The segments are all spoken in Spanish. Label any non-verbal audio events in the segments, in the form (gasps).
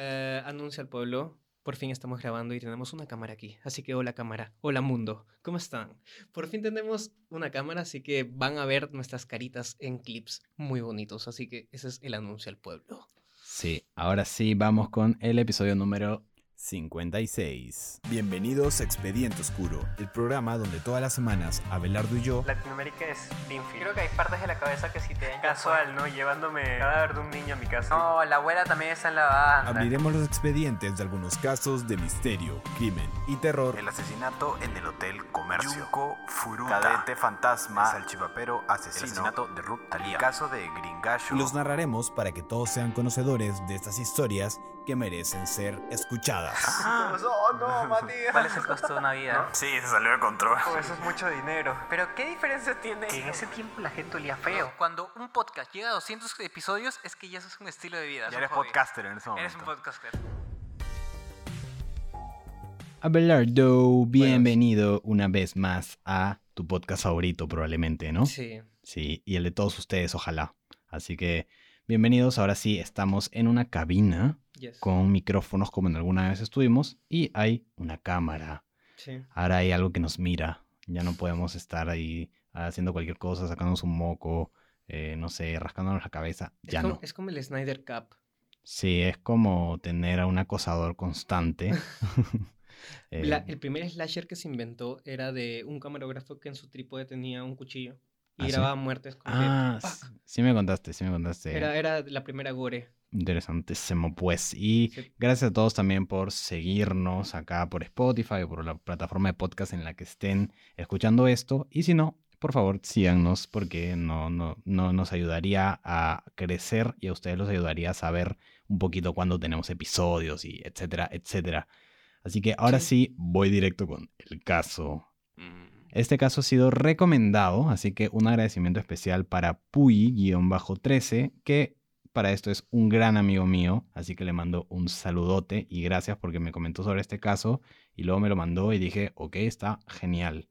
Eh, anuncia al pueblo. Por fin estamos grabando y tenemos una cámara aquí. Así que hola cámara, hola mundo, ¿cómo están? Por fin tenemos una cámara, así que van a ver nuestras caritas en clips muy bonitos. Así que ese es el anuncio al pueblo. Sí, ahora sí vamos con el episodio número 56. Bienvenidos a Expediente Oscuro, el programa donde todas las semanas Abelardo y yo Latinoamérica es Binfield. Creo que hay partes de la cabeza que sí te casual, ¿no? Llevándome cadáver de un niño a mi casa. No, la abuela también está en la banda. abriremos los expedientes de algunos casos de misterio, crimen y terror. El asesinato en el Hotel Comercio. Yunko Furuta. Cadete fantasma. El salchipapero asesino. El asesinato de Ruth Talía. El caso de Gringallo. Y los narraremos para que todos sean conocedores de estas historias que merecen ser escuchadas. (laughs) Oh, no, (laughs) Matías. ¿Cuál es el costo de una vida? Sí, se salió de control. Oh, eso es mucho dinero. Pero ¿qué diferencia tiene? Que en ese tiempo la gente olía feo. Cuando un podcast llega a 200 episodios es que ya eso es un estilo de vida. Ya eres hobby. podcaster en ese momento. Eres un podcaster. Abelardo, bienvenido una vez más a tu podcast favorito probablemente, ¿no? Sí. Sí, y el de todos ustedes, ojalá. Así que bienvenidos, ahora sí, estamos en una cabina Yes. con micrófonos como en alguna vez estuvimos y hay una cámara. Sí. Ahora hay algo que nos mira. Ya no podemos estar ahí haciendo cualquier cosa, sacándonos un moco, eh, no sé, rascándonos la cabeza. Es Ya como, no. es como el Snyder Cup. Sí, es como tener a un acosador constante. (laughs) (laughs) Eh, La- el primer slasher que se inventó era de un camarógrafo que en su trípode tenía un cuchillo y ¿Ah, sí? grababa muertes con ah, sí me contaste, sí me contaste. Era, era la primera gore. Interesantísimo, pues. Y Sí. gracias a todos también por seguirnos acá por Spotify o por la plataforma de podcast en la que estén escuchando esto. Y si no, por favor, síganos porque no, no, no nos ayudaría a crecer y a ustedes los ayudaría a saber un poquito cuándo tenemos episodios y etcétera, etcétera. Así que ahora sí, voy directo con el caso. Este caso ha sido recomendado, así que un agradecimiento especial para Puy-13, que para esto es un gran amigo mío, así que le mando un saludote y gracias porque me comentó sobre este caso y luego me lo mandó y dije, ok, está genial.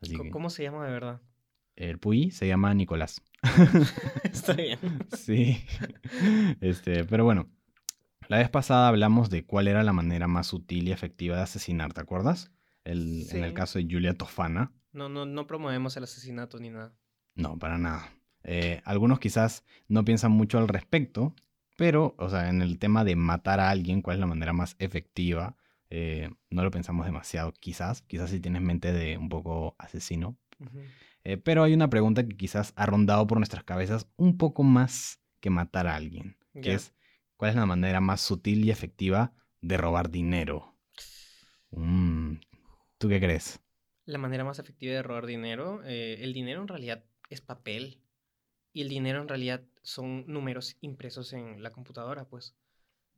Así Co- que ¿Cómo se llama de verdad? el Puy se llama Nicolás. (laughs) Está bien. (laughs) Sí. (laughs) Este, pero bueno, la vez pasada hablamos de cuál era la manera más sutil y efectiva de asesinar, ¿te acuerdas? El- En el caso de Julia Tofana. No, no, no promovemos el asesinato ni nada. No, para nada. Eh, algunos quizás no piensan mucho al respecto, pero, o sea, en el tema de matar a alguien, cuál es la manera más efectiva, eh, no lo pensamos demasiado, quizás. Quizás si tienes mente de un poco asesino. Eh, pero hay una pregunta que quizás ha rondado por nuestras cabezas un poco más que matar a alguien, que es, ¿cuál es la manera más sutil y efectiva de robar dinero? Mm, ¿Tú qué crees? La manera más efectiva de robar dinero, eh, el dinero en realidad es papel y el dinero en realidad son números impresos en la computadora, pues.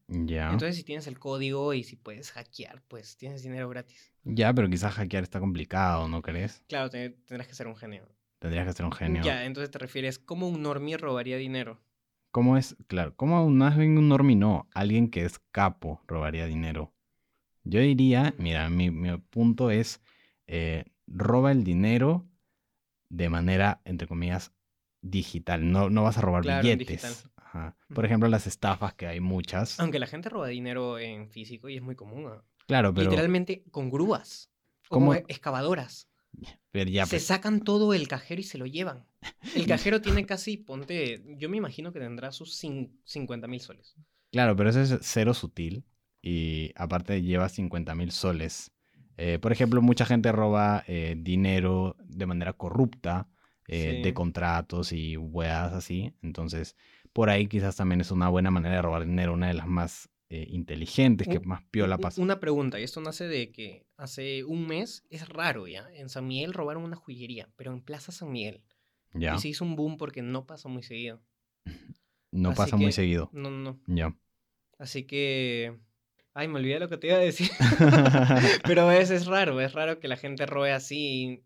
Ya. Entonces, si tienes el código y si puedes hackear, pues tienes dinero gratis. Ya, pero quizás hackear está complicado, ¿no crees? Claro, te- tendrás que ser un genio. Tendrías que ser un genio. Ya, entonces te refieres, ¿cómo un normie robaría dinero? ¿Cómo es? Claro, ¿cómo más bien un normie no? Alguien que es capo robaría dinero. Yo diría, mira, mi, mi punto es, eh, roba el dinero de manera, entre comillas, digital. No, no vas a robar Claro, billetes. Ajá. Por ejemplo, las estafas, que hay muchas. Aunque la gente roba dinero en físico y es muy común. ¿ah? Claro, pero, Literalmente con grúas. O ¿Cómo? con e- excavadoras. (laughs) pero ya, se pues, sacan todo el cajero y se lo llevan. (laughs) El cajero tiene casi, ponte, yo me imagino que tendrá sus cin- 50 mil soles. Claro, pero eso es cero sutil y aparte lleva 50 mil soles. Eh, por ejemplo, mucha gente roba eh, dinero de manera corrupta, eh, Sí. de contratos y weas así. Entonces, por ahí quizás también es una buena manera de robar dinero, una de las más eh, inteligentes, que Un- más piola pasa. Una pregunta, y esto nace de que hace un mes, es raro ya, en San Miguel robaron una joyería, pero en Plaza San Miguel. Ya, Y se hizo un boom porque no pasa muy seguido. (laughs) no así pasa muy seguido. No, no, no. Ya. Así que... Ay, me olvidé lo que te iba a decir. (laughs) (laughs) pero es, es raro, es raro que la gente robe así.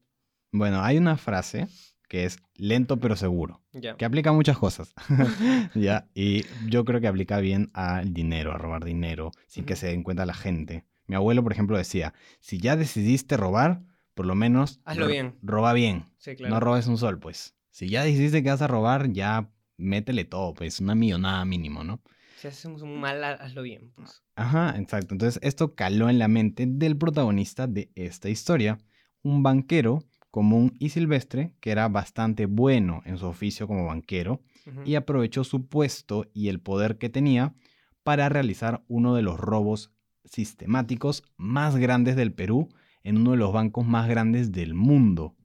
bueno, hay una frase que es lento pero seguro. Que aplica a muchas cosas. (laughs) (laughs) ya, y yo creo que aplica bien al dinero, a robar dinero, sin que se den cuenta la gente. Mi abuelo, por ejemplo, decía, si ya decidiste robar, por lo menos Hazlo ro- bien. roba bien. Sí, claro. No robes un sol, pues. Si ya decidiste que vas a robar, ya métele todo, pues, una millonada mínimo, ¿no? Si haces un mal, ha- hazlo bien. Pues. Ajá, exacto. Entonces esto caló en la mente del protagonista de esta historia, un banquero común y silvestre que era bastante bueno en su oficio como banquero y aprovechó su puesto y el poder que tenía para realizar uno de los robos sistemáticos más grandes del Perú en uno de los bancos más grandes del mundo.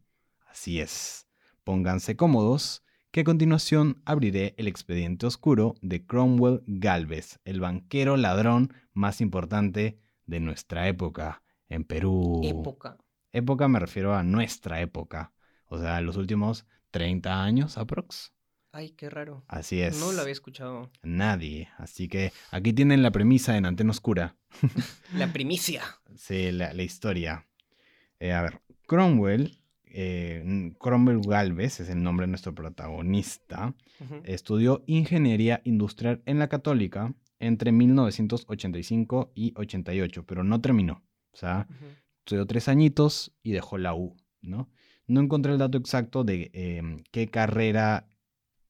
Así es. Pónganse cómodos, que a continuación abriré el expediente oscuro de Cromwell Galvez, el banquero ladrón más importante de nuestra época en Perú. Época. Época me refiero a nuestra época, o sea, los últimos 30 años aprox. Ay, qué raro. Así es. No lo había escuchado. Nadie. Así que aquí tienen la premisa en Antena Oscura. (laughs) La primicia. Sí, la, la historia. Eh, a ver, Cromwell, eh, Cromwell Galvez es el nombre de nuestro protagonista, estudió ingeniería industrial en la Católica entre 1985 y 88, pero no terminó. O sea. Estudió tres añitos y dejó la U, ¿no? No encontré el dato exacto de em, qué carrera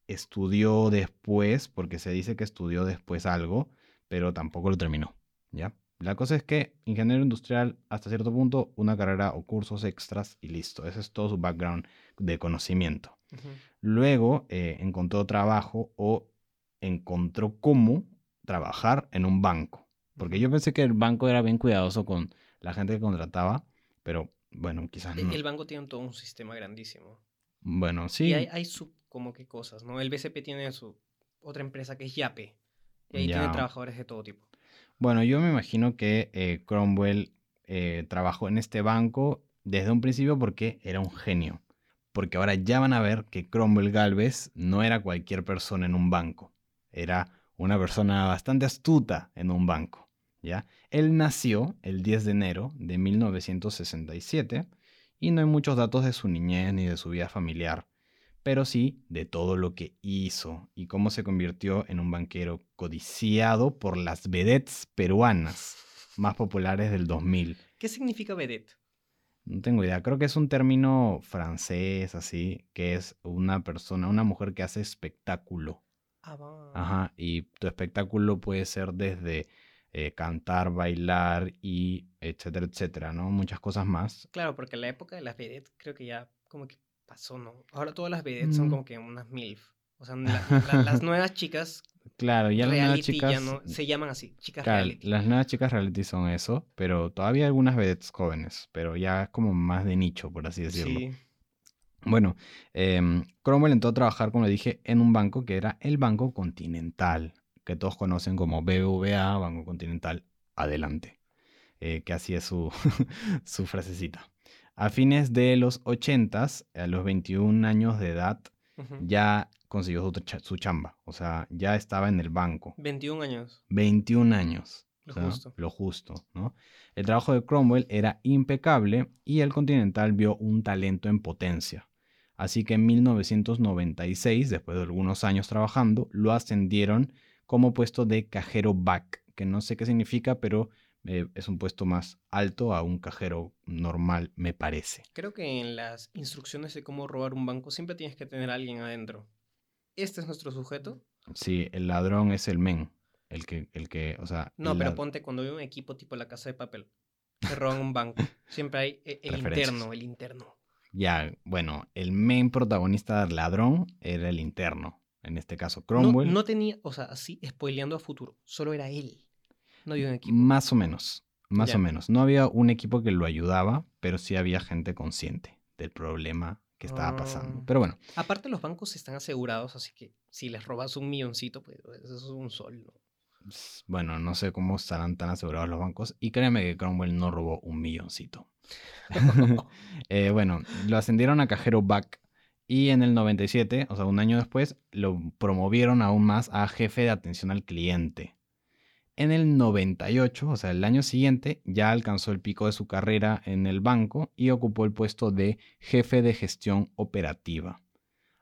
estudió después, porque se dice que estudió después algo, pero tampoco lo terminó, ¿ya? La cosa es que ingeniero industrial, hasta cierto punto, una carrera o cursos extras y listo. Ese es todo su background de conocimiento. Luego eh, encontró trabajo o encontró cómo trabajar en un banco. Porque yo pensé que el banco era bien cuidadoso con la gente que contrataba, pero bueno, quizás E- no. El banco tiene todo un sistema grandísimo. Bueno, sí. Y hay, hay sub, como que cosas, ¿no? El BCP tiene su otra empresa que es Yape. Y ahí tiene trabajadores de todo tipo. Bueno, yo me imagino que eh, Cromwell eh, trabajó en este banco desde un principio porque era un genio. Porque ahora ya van a ver que Cromwell Galvez no era cualquier persona en un banco. Era una persona bastante astuta en un banco. ¿Ya? Él nació el 10 de enero de 1967 y no hay muchos datos de su niñez ni de su vida familiar, pero sí de todo lo que hizo y cómo se convirtió en un banquero codiciado por las vedettes peruanas más populares del 2000. ¿Qué significa vedette? No tengo idea, creo que es un término francés así, que es una persona, una mujer que hace espectáculo. Ah. Ajá, y tu espectáculo puede ser desde eh, cantar, bailar y etcétera, etcétera, ¿no? Muchas cosas más. Claro, porque la época de las vedettes creo que ya como que pasó, ¿no? Ahora todas las vedettes son Mm. como que unas MILF. O sea, la- la- las (laughs) nuevas chicas Claro, ya las nuevas reality chicas... ya no se llaman así, chicas Claro, reality. las nuevas chicas reality son eso, pero todavía hay algunas vedettes jóvenes, pero ya es como más de nicho, por así decirlo. Sí. Bueno, em, Cromwell entró a trabajar, como le dije, en un banco que era el Banco Continental, que todos conocen como BBVA, Banco Continental, adelante, eh, que así es su, (laughs) su frasecita. A fines de los 80, a los 21 años de edad, ya consiguió su, su chamba, o sea, ya estaba en el banco. 21 años. 21 años. Lo o sea, justo. Lo justo, ¿no? El trabajo de Cromwell era impecable y el Continental vio un talento en potencia. Así que en 1996, después de algunos años trabajando, lo ascendieron como puesto de cajero back, que no sé qué significa, pero eh, es un puesto más alto a un cajero normal, me parece. Creo que en las instrucciones de cómo robar un banco siempre tienes que tener a alguien adentro. Este es nuestro sujeto. Sí, el ladrón es el men, el que, el que, o sea... No, pero ponte cuando veo un equipo tipo la casa de papel. Que roban un banco. Siempre hay eh, el interno, el interno. Ya, bueno, el main protagonista ladrón era el interno. En este caso, Cromwell. no tenía, o sea, así, spoileando a futuro. Solo era él. No había un equipo. Más o menos, más Ya. o menos. No había un equipo que lo ayudaba, pero sí había gente consciente del problema que estaba pasando. Ah. Pero bueno, Aparte, los bancos están asegurados, así que si les robas un milloncito, pues eso es un sol. bueno, no sé cómo estarán tan asegurados los bancos. Y créeme que Cromwell no robó un milloncito. (laughs) (laughs) Eh, bueno, lo ascendieron a cajero back y en el 97, o sea, un año después, lo promovieron aún más a jefe de atención al cliente. En el 98, o sea, el año siguiente, ya alcanzó el pico de su carrera en el banco y ocupó el puesto de jefe de gestión operativa.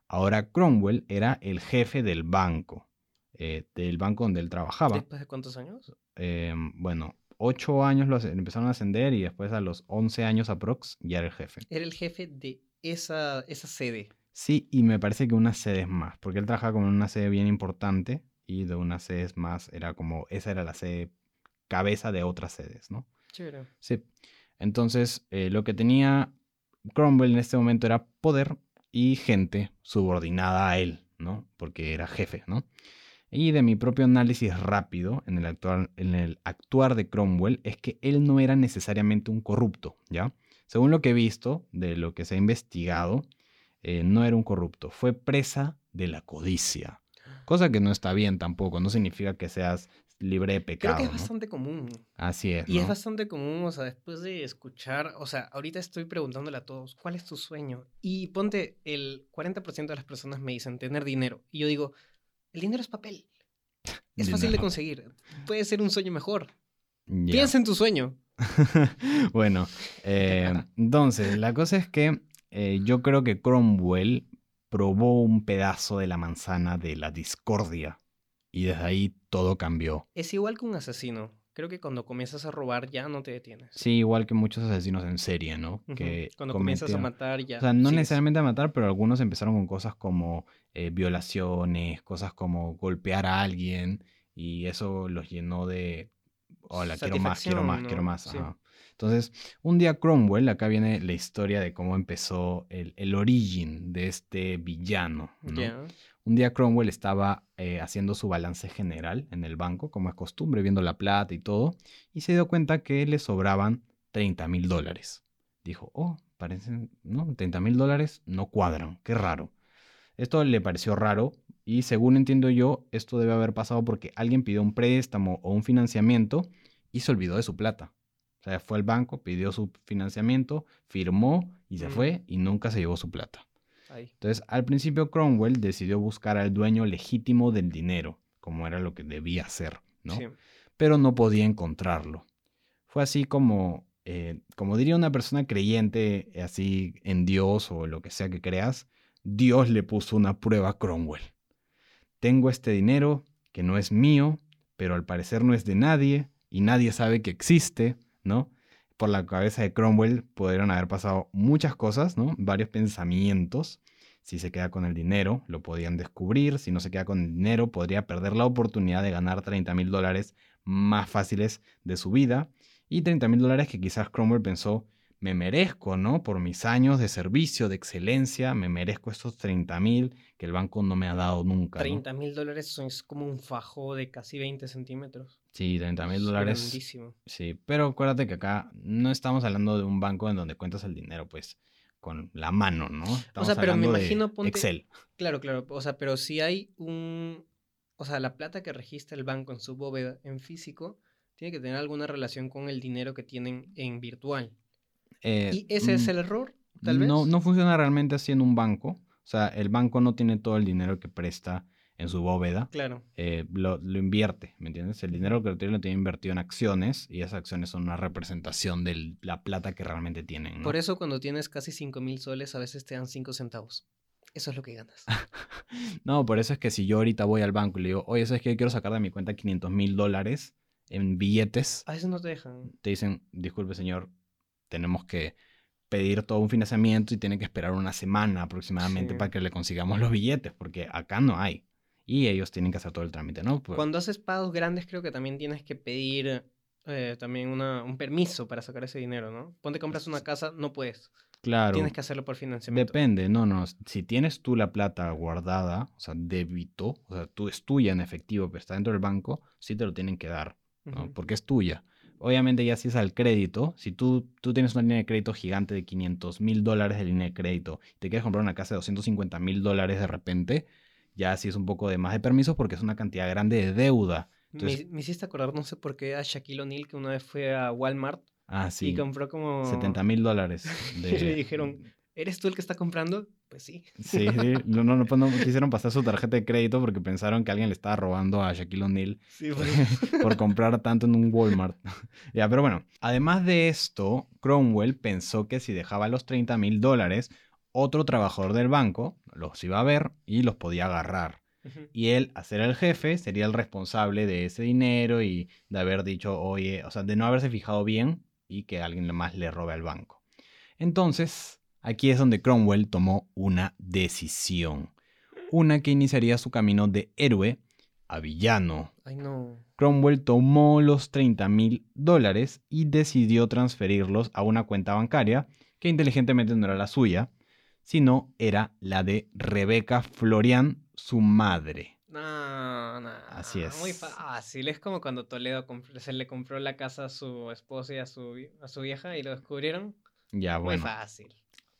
Ahora Cromwell era el jefe del banco, eh, del banco donde él trabajaba. ¿Después de cuántos años? Eh, bueno, 8 años lo empezaron a ascender y después a los 11 años aprox ya era el jefe. Era el jefe de esa, esa sede. Sí, y me parece que unas sedes más, porque él trabajaba como en una sede bien importante y de unas sedes más era como, esa era la sede cabeza de otras sedes, ¿no? Chévere. Sí. Entonces, eh, lo que tenía Cromwell en este momento era poder y gente subordinada a él, ¿no? Porque era jefe, ¿no? Y de mi propio análisis rápido en el, actuar, en el actuar de Cromwell es que él no era necesariamente un corrupto, ¿ya? Según lo que he visto, de lo que se ha investigado, eh, no era un corrupto, fue presa de la codicia. Cosa que no (gasps) está bien tampoco, no significa que seas libre de pecado. Creo que es ¿no? bastante común. Así es. Y es bastante común, o sea, después de escuchar, o sea, ahorita estoy preguntándole a todos, ¿cuál es tu sueño? Y ponte, el 40% de las personas me dicen tener dinero. Y yo digo, el dinero es papel. (laughs) Es fácil de conseguir. Puede ser un sueño mejor. Piensa en tu sueño. (laughs) bueno, eh, entonces, la cosa es que eh, yo creo que Cromwell probó un pedazo de la manzana de la discordia y desde ahí todo cambió. Es igual que un asesino. Creo que cuando comienzas a robar ya no te detienes. Sí, igual que muchos asesinos en serie, ¿no? Que Cuando comienzas a matar ya. O sea, no necesariamente a matar, pero algunos empezaron con cosas como eh, violaciones, cosas como golpear a alguien y eso los llenó de, hola, quiero más, quiero más, quiero más. Sí. Entonces, un día Cromwell, acá viene la historia de cómo empezó el, el origen de este villano. Un día Cromwell estaba eh, haciendo su balance general en el banco, como es costumbre, viendo la plata y todo, y se dio cuenta que le sobraban 30 mil dólares. Dijo, oh, parecen, ¿no? 30 mil dólares no cuadran, qué raro. Esto le pareció raro y según entiendo yo, esto debe haber pasado porque alguien pidió un préstamo o un financiamiento y se olvidó de su plata. O sea, fue al banco, pidió su financiamiento, firmó y se Mm. fue y nunca se llevó su plata. Ahí. Entonces, al principio Cromwell decidió buscar al dueño legítimo del dinero, como era lo que debía hacer, ¿no? Sí. Pero no podía encontrarlo. Fue así como, eh, como diría una persona creyente, eh, así en Dios o lo que sea que creas, Dios le puso una prueba a Cromwell. Tengo este dinero que no es mío, pero al parecer no es de nadie y nadie sabe que existe, ¿no? Por la cabeza de Cromwell pudieron haber pasado muchas cosas, ¿no? Varios pensamientos. Si se queda con el dinero, lo podían descubrir. Si no se queda con el dinero, podría perder la oportunidad de ganar 30 mil dólares más fáciles de su vida. Y 30 mil dólares que quizás Cromwell pensó, me merezco, ¿no? Por mis años de servicio, de excelencia, me merezco estos 30 mil que el banco no me ha dado nunca. ¿no? 30 mil dólares es como un fajo de casi 20 centímetros. Sí, 30 mil Es dólares. grandísimo. Sí, pero acuérdate que acá no estamos hablando de un banco en donde cuentas el dinero, pues, con la mano, ¿no? Estamos sea, pero me imagino, ponte- Excel. Claro, claro. O sea, pero si hay un... O sea, la plata que registra el banco en su bóveda en físico tiene que tener alguna relación con el dinero que tienen en virtual. Eh, ¿Y ese es mm, el error? Tal vez. No, no funciona realmente así en un banco. O sea, el banco no tiene todo el dinero que presta en su bóveda. Claro. eh, lo, lo invierte, ¿me entiendes? El dinero que tiene lo tiene invertido en acciones y esas acciones son una representación de la plata que realmente tienen. ¿no? Por eso cuando tienes casi 5 mil soles a veces te dan 5 centavos. Eso es lo que ganas. (laughs) No, por eso es que si yo ahorita voy al banco y le digo, oye, ¿sabes qué? Quiero sacar de mi cuenta 500 mil dólares en billetes. A veces no te dejan. Te dicen, disculpe señor, tenemos que pedir todo un financiamiento y tiene que esperar una semana aproximadamente Sí. para que le consigamos los billetes, porque acá no hay. Y ellos tienen que hacer todo el trámite, ¿no? Pues- Cuando haces pagos grandes creo que también tienes que pedir eh, también una, un permiso para sacar ese dinero, ¿no? Ponte compras una casa, no puedes. claro. Tienes que hacerlo por financiamiento. Depende, no, no. Si tienes tú la plata guardada, o sea, débito, o sea, tú es tuya en efectivo, pero está dentro del banco, sí te lo tienen que dar, ¿no? Porque es tuya. Obviamente ya si es al crédito, si tú, tú tienes una línea de crédito gigante de 500 mil dólares de línea de crédito, y te quieres comprar una casa de 250 mil dólares de repente, ya sí es un poco de más de permisos porque es una cantidad grande de deuda. Entonces- me, me hiciste acordar, no sé por qué, a Shaquille O'Neal que una vez fue a Walmart Ah, y compró como... 70 mil dólares. (laughs) Y le dijeron, ¿eres tú el que está comprando? Pues sí. (laughs) Sí, sí. No, no, no, pues no quisieron pasar su tarjeta de crédito porque pensaron que alguien le estaba robando a Shaquille O'Neal Sí, pues. (laughs) por comprar tanto en un Walmart. ya, pero bueno, además de esto, Cromwell pensó que si dejaba los 30 mil dólares, otro trabajador del banco los iba a ver y los podía agarrar. Y él, a ser el jefe, sería el responsable de ese dinero y de haber dicho, oye, o sea, de no haberse fijado bien y que alguien más le robe al banco. Entonces, aquí es donde Cromwell tomó una decisión. Una que iniciaría su camino de héroe a villano. Ay, no. Cromwell tomó los 30 mil dólares y decidió transferirlos a una cuenta bancaria que inteligentemente no era la suya, sino era la de Rebeca Florian, su madre. No, no. Así es. Muy fácil. Es como cuando Toledo se le compró la casa a su esposa y a su, a su vieja y lo descubrieron. Ya, Muy bueno. fácil.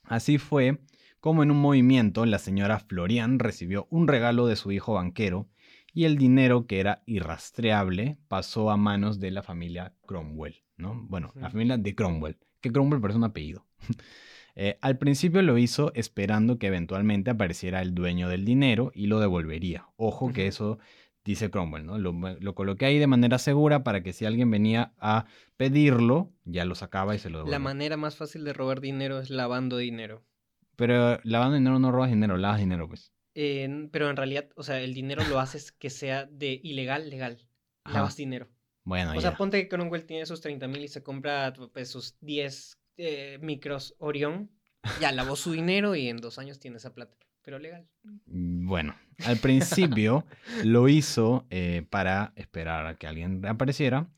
Así fue como en un movimiento la señora Florian recibió un regalo de su hijo banquero y el dinero que era irrastreable pasó a manos de la familia Cromwell, ¿no? Bueno, la familia de Cromwell, que Cromwell parece un apellido. (laughs) Eh, al principio lo hizo esperando que eventualmente apareciera el dueño del dinero y lo devolvería. Ojo que eso dice Cromwell, ¿no? Lo, lo coloqué ahí de manera segura para que si alguien venía a pedirlo, ya lo sacaba y se lo devolvía. La manera más fácil de robar dinero es lavando dinero. Pero lavando dinero no robas dinero, lavas dinero, pues. Pero en realidad, o sea, el dinero lo haces que sea de ilegal, legal. Ajá. Lavas dinero. Bueno, O ya. sea, ponte que Cromwell tiene sus 30 mil y se compra pues, sus 10 eh, micros Orión. Ya lavó su dinero y en dos años tiene esa plata. Pero legal. Mm, Bueno, al principio (laughs) lo hizo eh, para esperar a que alguien apareciera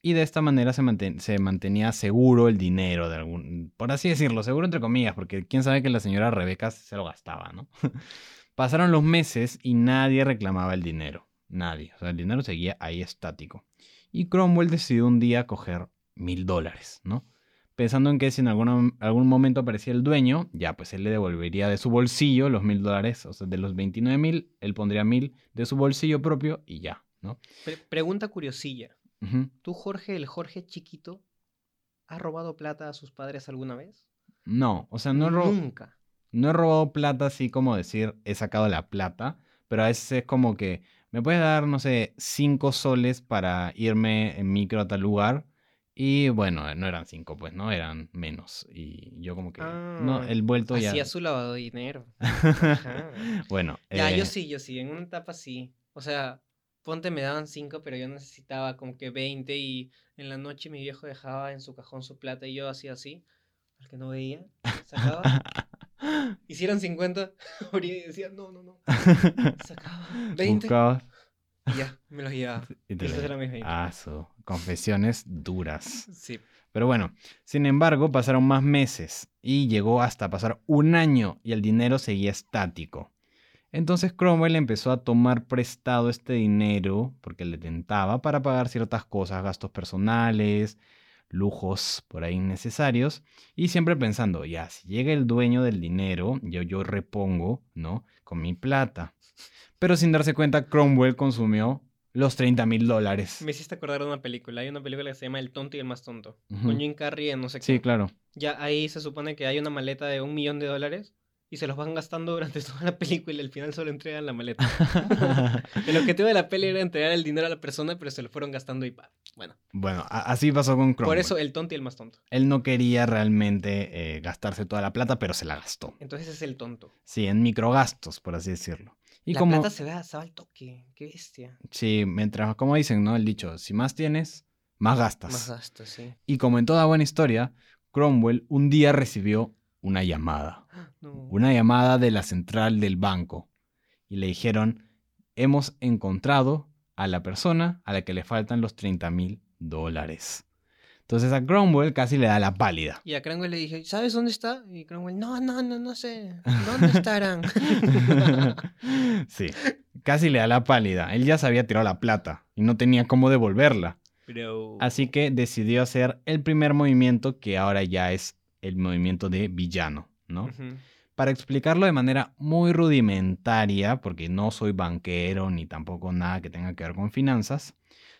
y de esta manera se, manten- se mantenía seguro el dinero de algún, por así decirlo, seguro entre comillas, porque quién sabe que la señora Rebeca se lo gastaba, ¿no? (laughs) Pasaron los meses y nadie reclamaba el dinero, nadie, o sea, el dinero seguía ahí estático. Y Cromwell decidió un día coger mil dólares, ¿no? Pensando en que si en alguna- algún momento aparecía el dueño, ya pues él le devolvería de su bolsillo los mil dólares, o sea, de los 29 mil, él pondría mil de su bolsillo propio y ya, ¿no? Pre- pregunta curiosilla. ¿Tú, Jorge, el Jorge chiquito, ha robado plata a sus padres alguna vez? No, o sea, no he, ro- Nunca. no he robado plata así como decir he sacado la plata, pero a veces es como que me puedes dar, no sé, cinco soles para irme en micro a tal lugar. Y bueno, no eran cinco, pues, ¿no? Eran menos. Y yo como que... no, Ah, el vuelto ya... Hacía su lavado de dinero. Ajá. (laughs) bueno, Ya, yo eh, sí, yo sí. En una etapa sí. O sea, ponte me daban 5, pero yo necesitaba como que 20 y en la noche mi viejo dejaba en su cajón su plata y yo hacía así. Al que no veía, sacaba. (laughs) Hicieron 50, (laughs) abría y decía, no, no, no. Sacaba 20 buscabas y ya, me los llevaba. (laughs) y te eran mis 20. Ah, su- confesiones duras. Sí. Pero bueno, sin embargo, pasaron más meses y llegó hasta pasar un año y el dinero seguía estático. Entonces Cromwell empezó a tomar prestado este dinero porque le tentaba para pagar ciertas cosas, gastos personales, lujos por ahí innecesarios y siempre pensando, ya, si llega el dueño del dinero, yo, yo repongo, ¿no? Con mi plata. Pero sin darse cuenta, Cromwell consumió los 30 mil dólares. Me hiciste acordar de una película. Hay una película que se llama El tonto y el más tonto. Ujú. Con Jim Carrey en no sé qué. Sí, claro. Ya ahí se supone que hay una maleta de un millón de dólares y se los van gastando durante (laughs) toda la película y al final solo entregan la maleta. (laughs) el objetivo de la peli era entregar el dinero a la persona, pero se lo fueron gastando y pa. Bueno, Bueno, así pasó con Cromwell. por eso el tonto y el más tonto. Él no quería realmente eh, gastarse toda la plata, pero se la gastó. Entonces es el tonto. Sí, en microgastos, por así decirlo. Y la como, plata se va, se va al toque. Qué bestia. sí, mientras, como dicen, ¿no? El dicho, si más tienes, más gastas. Más gasto, sí. Y como en toda buena historia, Cromwell un día recibió una llamada. No. Una llamada de la central del banco. Y le dijeron, hemos encontrado a la persona a la que le faltan los 30 mil dólares. Entonces a Cromwell casi le da la pálida. Y a Cromwell le dije, ¿sabes dónde está? Y Cromwell, no, no, no, no sé. ¿Dónde estarán? (laughs) sí, casi le da la pálida. Él ya se había tirado la plata y no tenía cómo devolverla. Pero... Así que decidió hacer el primer movimiento que ahora ya es el movimiento de villano, ¿no? Para explicarlo de manera muy rudimentaria, porque no soy banquero ni tampoco nada que tenga que ver con finanzas,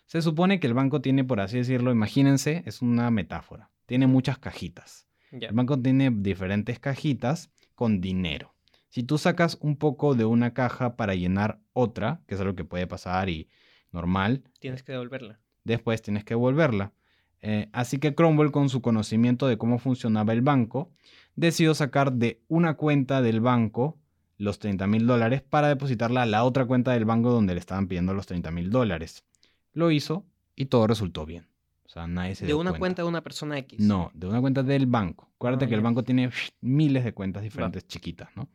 se supone que el banco tiene, por así decirlo, imagínense, es una metáfora, tiene muchas cajitas. El banco tiene diferentes cajitas con dinero. Si tú sacas un poco de una caja para llenar otra, que es algo que puede pasar y normal, Tienes que devolverla. después tienes que devolverla. Eh, así que Cromwell, con su conocimiento de cómo funcionaba el banco, decidió sacar de una cuenta del banco los 30 mil dólares para depositarla a la otra cuenta del banco donde le estaban pidiendo los 30 mil dólares. Lo hizo y todo resultó bien. O sea, nadie se De dio una cuenta. cuenta de una persona X. No, de una cuenta del banco. Acuérdate Ah, que el banco tiene miles de cuentas diferentes chiquitas, ¿no?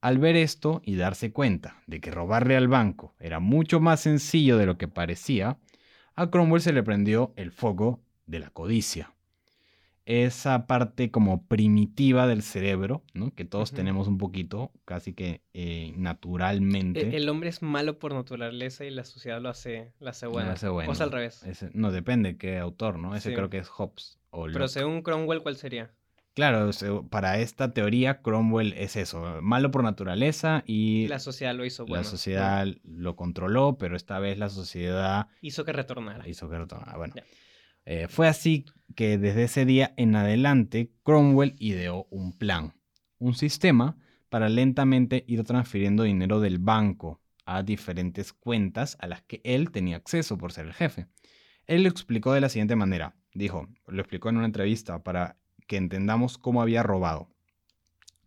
Al ver esto y darse cuenta de que robarle al banco era mucho más sencillo de lo que parecía, a Cromwell se le prendió el foco de la codicia. Esa parte como primitiva del cerebro, ¿no? que todos tenemos un poquito, casi que eh, E- naturalmente. El, hombre es malo por naturaleza y la sociedad lo hace, lo hace lo bueno. hace bueno. O sea, al revés. Ese- no, depende qué autor, ¿no? Ese Sí. creo que es Hobbes o Pero según Cromwell, ¿cuál sería? Claro, para esta teoría, Cromwell es eso, malo por naturaleza y La sociedad lo hizo la bueno. ¿no? sociedad lo controló, pero esta vez la sociedad Hizo que retornara. hizo que retornara. Bueno, Ya. Eh, fue así que desde ese día en adelante, Cromwell ideó un plan, un sistema para lentamente ir transfiriendo dinero del banco a diferentes cuentas a las que él tenía acceso por ser el jefe. Él lo explicó de la siguiente manera. Dijo, lo explicó en una entrevista para que entendamos cómo había robado.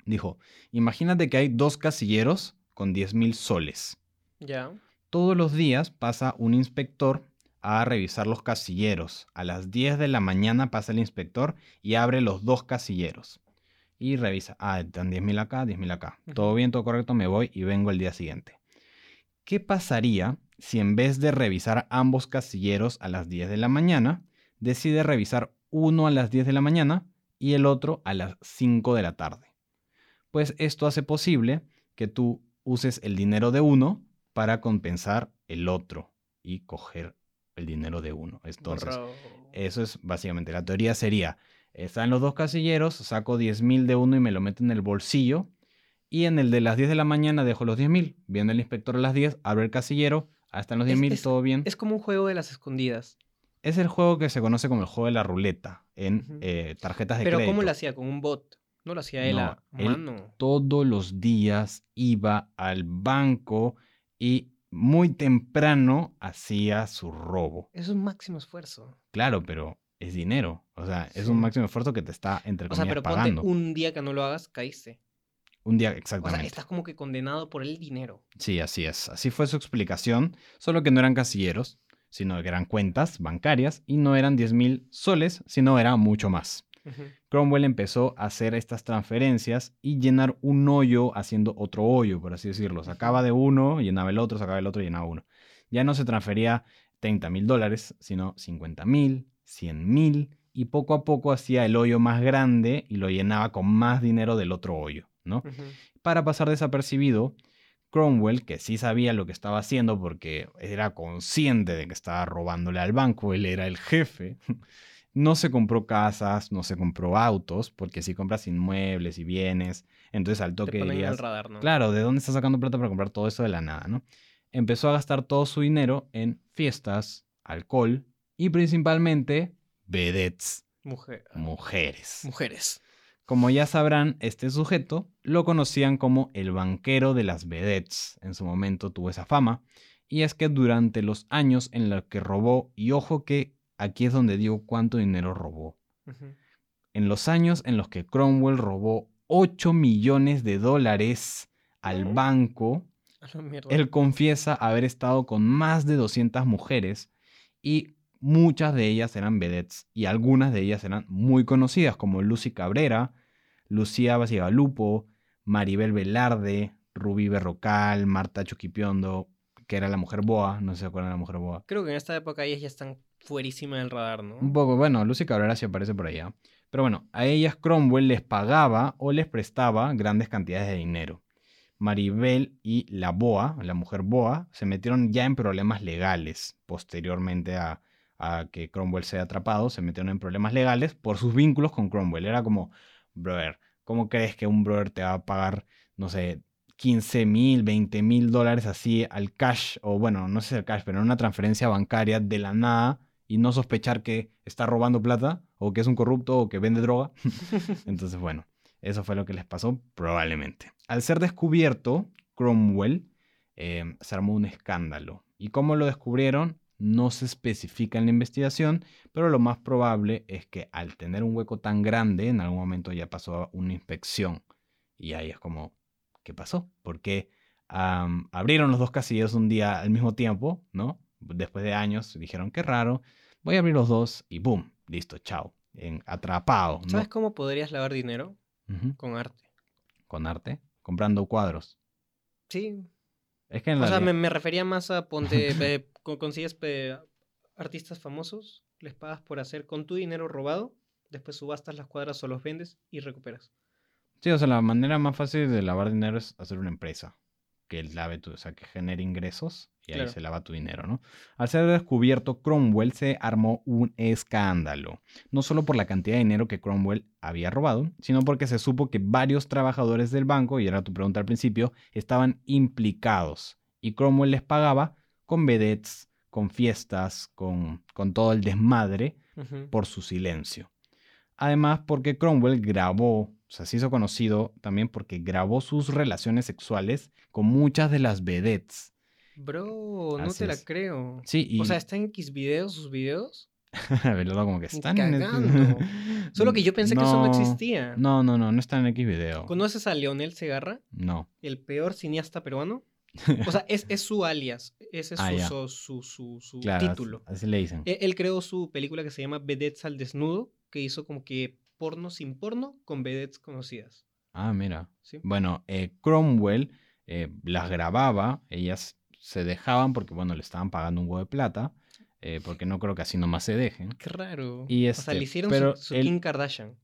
Dijo, imagínate que hay dos casilleros con 10 mil soles. Ya. Todos los días pasa un inspector a revisar los casilleros. A las 10 de la mañana pasa el inspector y abre los dos casilleros. Y revisa, ah, están 10.000 acá, 10.000 acá. Todo bien, todo correcto, me voy y vengo el día siguiente. ¿Qué pasaría si en vez de revisar ambos casilleros a las 10 de la mañana, decide revisar uno a las 10 de la mañana y el otro a las 5 de la tarde? Pues esto hace posible que tú uses el dinero de uno para compensar el otro y coger el dinero de uno. Entonces, Borró. eso es básicamente la teoría sería, están los dos casilleros, saco 10.000 de uno y me lo meto en el bolsillo y en el de las 10 de la mañana dejo los 10.000. Viene el inspector a las 10, abre el casillero, ahí están los Es- 10.000, es- todo bien. Es como un juego de las escondidas. Es el juego que se conoce como el juego de la ruleta en eh, tarjetas de Pero crédito. ¿cómo lo hacía? ¿Con un bot? No lo hacía él No, a él- mano. Todos los días iba al banco y muy temprano hacía su robo. Es máximo esfuerzo. Claro, pero es dinero. O sea, es Sí. un máximo esfuerzo que te está, entre O sea, pero pagando. ponte un día que no lo hagas, caíste. Un día, O sea, exactamente. estás como que condenado por el dinero. Sí, así es. Así fue su explicación. Solo que no eran casilleros, sino que eran cuentas bancarias y no eran 10 mil soles, sino era mucho más. Cromwell empezó a hacer estas transferencias y llenar un hoyo haciendo otro hoyo, por así decirlo. Sacaba de uno, llenaba el otro, sacaba el otro, llenaba uno. Ya no se transfería 30 mil dólares, sino 50 mil, 100 mil, y poco a poco hacía el hoyo más grande y lo llenaba con más dinero del otro hoyo, ¿no? Para pasar desapercibido, Cromwell, que sí sabía lo que estaba haciendo porque era consciente de que estaba robándole al banco, él era el jefe, no se compró casas, no se compró autos, porque si compras inmuebles y bienes, entonces al Te toque el dirías, radar, ¿no? claro, ¿de dónde está sacando plata para comprar todo eso de la nada, no? Empezó a gastar todo su dinero en fiestas, alcohol y principalmente vedettes, Mujer- mujeres. Mujeres. Como ya sabrán, este sujeto lo conocían como el banquero de las vedettes. En su momento tuvo esa fama. Y es que durante los años en los que robó, y ojo que aquí es donde digo cuánto dinero robó. En los años en los que Cromwell robó 8 millones de dólares al banco, él confiesa haber estado con más de 200 mujeres y muchas de ellas eran vedettes y algunas de ellas eran muy conocidas como Lucy Cabrera, Lucía Basigalupo, Maribel Velarde, Rubí Berrocal, Marta Chuquipiondo, que era la mujer boa, no sé si se acuerdan de la mujer boa. Creo que en esta época ellas ya están fuerísima del radar, ¿no? Un poco, bueno, Lucy Cabrera sí aparece por allá. Pero bueno, a ellas Cromwell les pagaba o les prestaba grandes cantidades de dinero. Maribel y la Boa, la mujer Boa, se metieron ya en problemas legales posteriormente a, que Cromwell sea atrapado. Se metieron en problemas legales por sus vínculos con Cromwell. Era como, brother, ¿cómo crees que un brother te va a pagar, no sé, 15 mil, 20 mil dólares así al cash? O bueno, no sé si al cash, pero en una transferencia bancaria de la nada y no sospechar que está robando plata o que es un corrupto o que vende droga. (laughs) Entonces, bueno, eso fue lo que les pasó probablemente. Al ser descubierto, Cromwell eh, se armó un escándalo. ¿Y cómo lo descubrieron? No se especifica en la investigación, pero lo más probable es que al tener un hueco tan grande, en algún momento ya pasó una inspección. Y ahí es como, ¿qué pasó? Porque am, abrieron los dos casilleros un día al mismo tiempo, ¿no? Después de años dijeron, qué raro, voy a abrir los dos y ¡boom! Listo, chao. En, atrapado, ¿no? ¿Sabes cómo podrías lavar dinero? Con arte. Con arte. comprando cuadros. Sí. Es que en O sea, me, me refería más a ponte, (laughs) consigues pe- artistas famosos, les pagas por hacer con tu dinero robado, después subastas las cuadras o los vendes y recuperas. Sí, o sea, la manera más fácil de lavar dinero es hacer una empresa que lave tu, o sea, que genere ingresos y ahí se lava tu dinero, ¿no? Al ser descubierto, Cromwell se armó un escándalo, no solo por la cantidad de dinero que Cromwell había robado, sino porque se supo que varios trabajadores del banco, y era tu pregunta al principio, estaban implicados y Cromwell les pagaba con vedettes, con fiestas, con, con todo el desmadre por su silencio. Además, porque Cromwell grabó, o sea, se hizo conocido también porque grabó sus relaciones sexuales con muchas de las vedettes. Bro, no te la creo. Sí, y O sea, ¿está en X videos sus videos? (laughs) Abelardo como que están en cagando. (laughs) Solo que yo pensé que eso no existía. No, no, no, no está en X video. ¿Conoces a Leonel Segarra? No. El peor cineasta peruano. O sea, (laughs) es, es su alias. Ese es Ah, su, su, su, su- su Claro, título. Así, así le dicen. E- Él creó su película que se llama Vedettes al Desnudo, que hizo como que porno sin porno con vedettes conocidas. Ah, mira. ¿sí? Bueno, eh, Cromwell eh, las grababa, ellas se dejaban porque, bueno, le estaban pagando un huevo de plata, eh, porque no creo que así nomás se dejen. Qué raro. Y o sea, este, le hicieron pero su, su él- Kim Kardashian,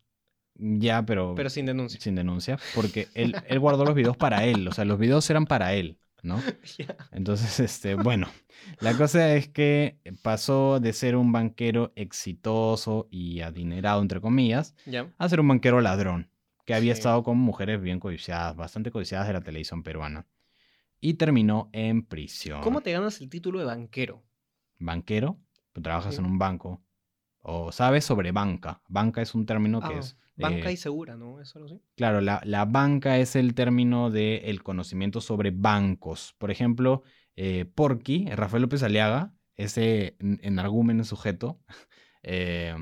Ya, pero, pero sin denuncia. sin denuncia, porque él, él guardó los videos para él, o sea, los videos eran para él, ¿no? (laughs) Entonces, este, bueno, la cosa es que pasó de ser un banquero exitoso y adinerado, entre comillas, a ser un banquero ladrón, que había Sí. estado con mujeres bien codiciadas, bastante codiciadas de la televisión peruana. Y terminó en prisión. ¿Cómo te ganas el título de banquero? Banquero, pues, trabajas Sí. en un banco. O sabes sobre banca. Banca es un término que Ah, es... Banca eh, y segura, ¿no? Eso lo sé. Claro, la, la banca es el término del conocimiento sobre bancos. Por ejemplo, eh, Porky, Rafael López Aliaga, ese en- enargúmen sujeto, (laughs) eh,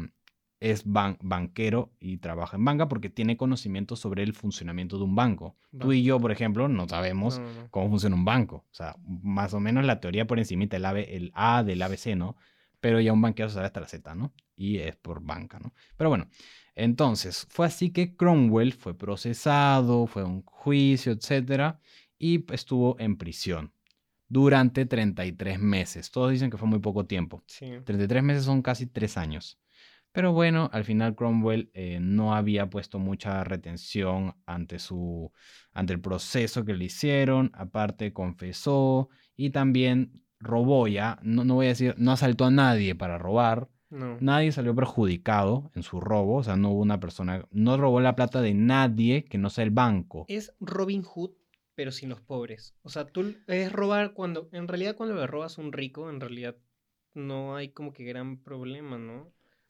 es ban- banquero y trabaja en banca porque tiene conocimiento sobre el funcionamiento de un banco. Tú y yo, por ejemplo, no sabemos No, no, no. cómo funciona un banco. O sea, más o menos la teoría por encima el, el A del ABC, ¿no? Pero ya un banquero sabe hasta la Z, ¿no? Y es por banca, ¿no? Pero bueno, entonces fue así que Cromwell fue procesado, fue a un juicio, etcétera, y estuvo en prisión durante 33 meses. Todos dicen que fue muy poco tiempo. Sí. 33 meses son casi 3 años. Pero bueno, al final Cromwell eh, no había puesto mucha retención ante, su, ante el proceso que le hicieron. Aparte, confesó y también robó ya. No, no voy a decir, no asaltó a nadie para robar. No. Nadie salió perjudicado en su robo. O sea, no hubo una persona, no robó la plata de nadie que no sea el banco. Es Robin Hood, pero sin los pobres. O sea, tú es robar cuando, en realidad cuando le robas a un rico, en realidad no hay como que gran problema, ¿no?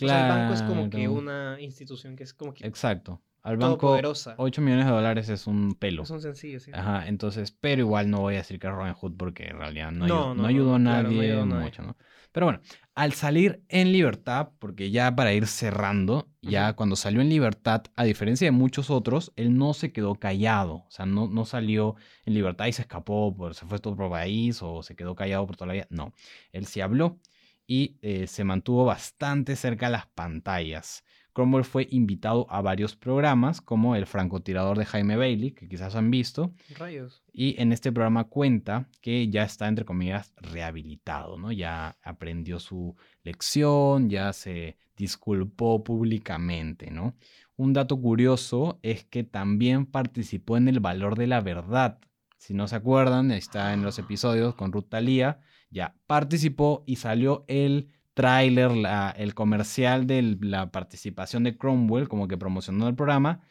O sea, el banco es como que Claro. una institución que es como que Exacto. Al banco, todopoderosa. 8 millones de dólares es un pelo. Es un sencillo, sí. Ajá, entonces, pero igual no voy a decir que es Robin Hood porque en realidad no, No, ayudó, no, no no, ayudó a no, claro, no nadie ayudó a nadie. mucho, ¿no? Pero bueno, al salir en libertad, porque ya para ir cerrando, ya cuando salió en libertad, a diferencia de muchos otros, él no se quedó callado, o sea, no, no salió en libertad y se escapó, por, se fue a otro país o se quedó callado por toda la vida, no, él sí habló y eh, se mantuvo bastante cerca a las pantallas. Cromwell fue invitado a varios programas, como el francotirador de Jaime Bailey, que quizás han visto, Rayos. y en este programa cuenta que ya está, entre comillas, rehabilitado, ¿no? Ya aprendió su lección, ya se disculpó públicamente, ¿no? Un dato curioso es que también participó en El Valor de la Verdad. Si no se acuerdan, está en los episodios con Ruth Talía, ya participó y salió el tráiler, el comercial de la participación de Cromwell, como que promocionó el programa,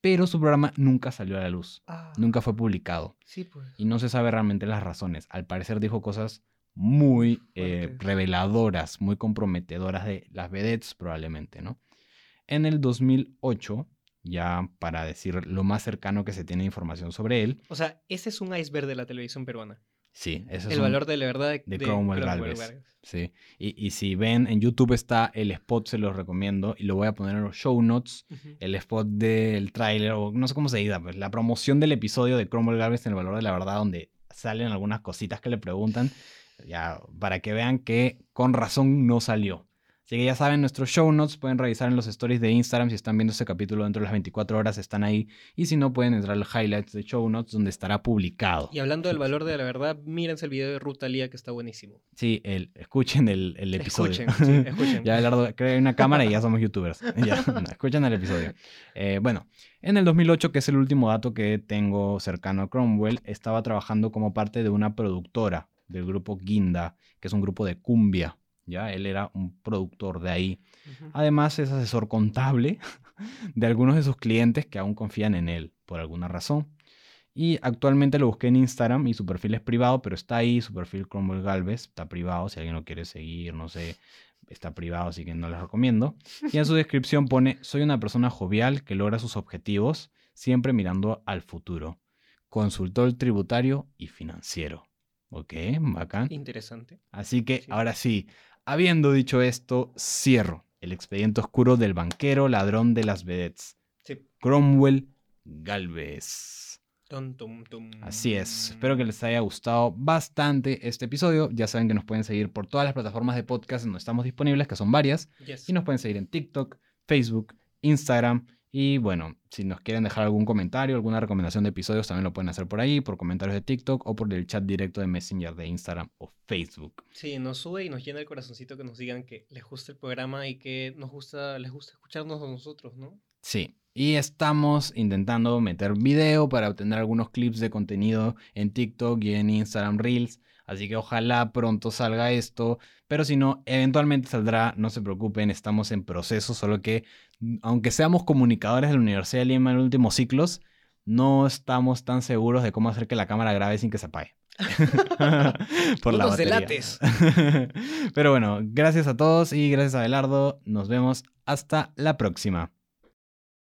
pero su programa nunca salió a la luz, Ah, nunca fue publicado Sí, pues. y no se sabe realmente las razones. Al parecer dijo cosas muy eh, reveladoras, muy comprometedoras de las vedettes probablemente, ¿no? En el 2008, ya para decir lo más cercano que se tiene información sobre él, O sea, ese es un iceberg de la televisión peruana. Sí, ese es el valor de la verdad de, Cromwell Galvez. Sí, y, y si ven en YouTube está el spot, se los recomiendo y lo voy a poner en los show notes. El spot del tráiler, o no sé cómo se diga, pues la promoción del episodio de Cromwell Galvez en el valor de la verdad, donde salen algunas cositas que le preguntan, ya para que vean que con razón no salió. Así que ya saben, nuestros show notes pueden revisar en los stories de Instagram. Si están viendo este capítulo dentro de las 24 horas, están ahí. Y si no, pueden entrar al highlights de show notes donde estará publicado. Y hablando del valor de la verdad, mírense el video de Rutalia que está buenísimo. Sí, el, escuchen el, el episodio. Escuchen, sí, (laughs) escuchen. ya, Abelardo, hay una cámara y ya somos youtubers. (laughs) Ya, escuchen el episodio. Eh, bueno, en el 2008, que es el último dato que tengo cercano a Cromwell, estaba trabajando como parte de una productora del grupo Guinda, que es un grupo de cumbia. ¿Ya? Él era un productor de ahí. Además, es asesor contable (laughs) de algunos de sus clientes que aún confían en él por alguna razón. Y actualmente lo busqué en Instagram y su perfil es privado, pero está ahí, su perfil Cromwell Galvez, está privado, si alguien lo quiere seguir, no sé, está privado, así que no les recomiendo. (laughs) Y en su descripción pone, soy una persona jovial que logra sus objetivos, siempre mirando al futuro. Consultor tributario y financiero. Ok, bacán. Interesante. Así que Sí. ahora sí, habiendo dicho esto, cierro el expediente oscuro del banquero ladrón de las vedettes, Sí. Cromwell Galvez. Tum, tum, tum. Así es, espero que les haya gustado bastante este episodio. Ya saben que nos pueden seguir por todas las plataformas de podcast donde estamos disponibles, que son varias, Yes. y nos pueden seguir en TikTok, Facebook, Instagram. Y bueno, si nos quieren dejar algún comentario, alguna recomendación de episodios, también lo pueden hacer por ahí, por comentarios de TikTok o por el chat directo de Messenger de Instagram o Facebook. Sí, nos sube y nos llena el corazoncito que nos digan que les gusta el programa y que nos gusta, les gusta escucharnos a nosotros, ¿no? Sí, y estamos intentando meter video para obtener algunos clips de contenido en TikTok y en Instagram Reels. Así que ojalá pronto salga esto. Pero si no, eventualmente saldrá, no se preocupen, estamos en proceso. Solo que, aunque seamos comunicadores de la Universidad de Lima en los últimos ciclos, no estamos tan seguros de cómo hacer que la cámara grabe sin que se apague. (laughs) Por la batería. delates. (laughs) Pero bueno, gracias a todos y gracias a Abelardo. Nos vemos hasta la próxima.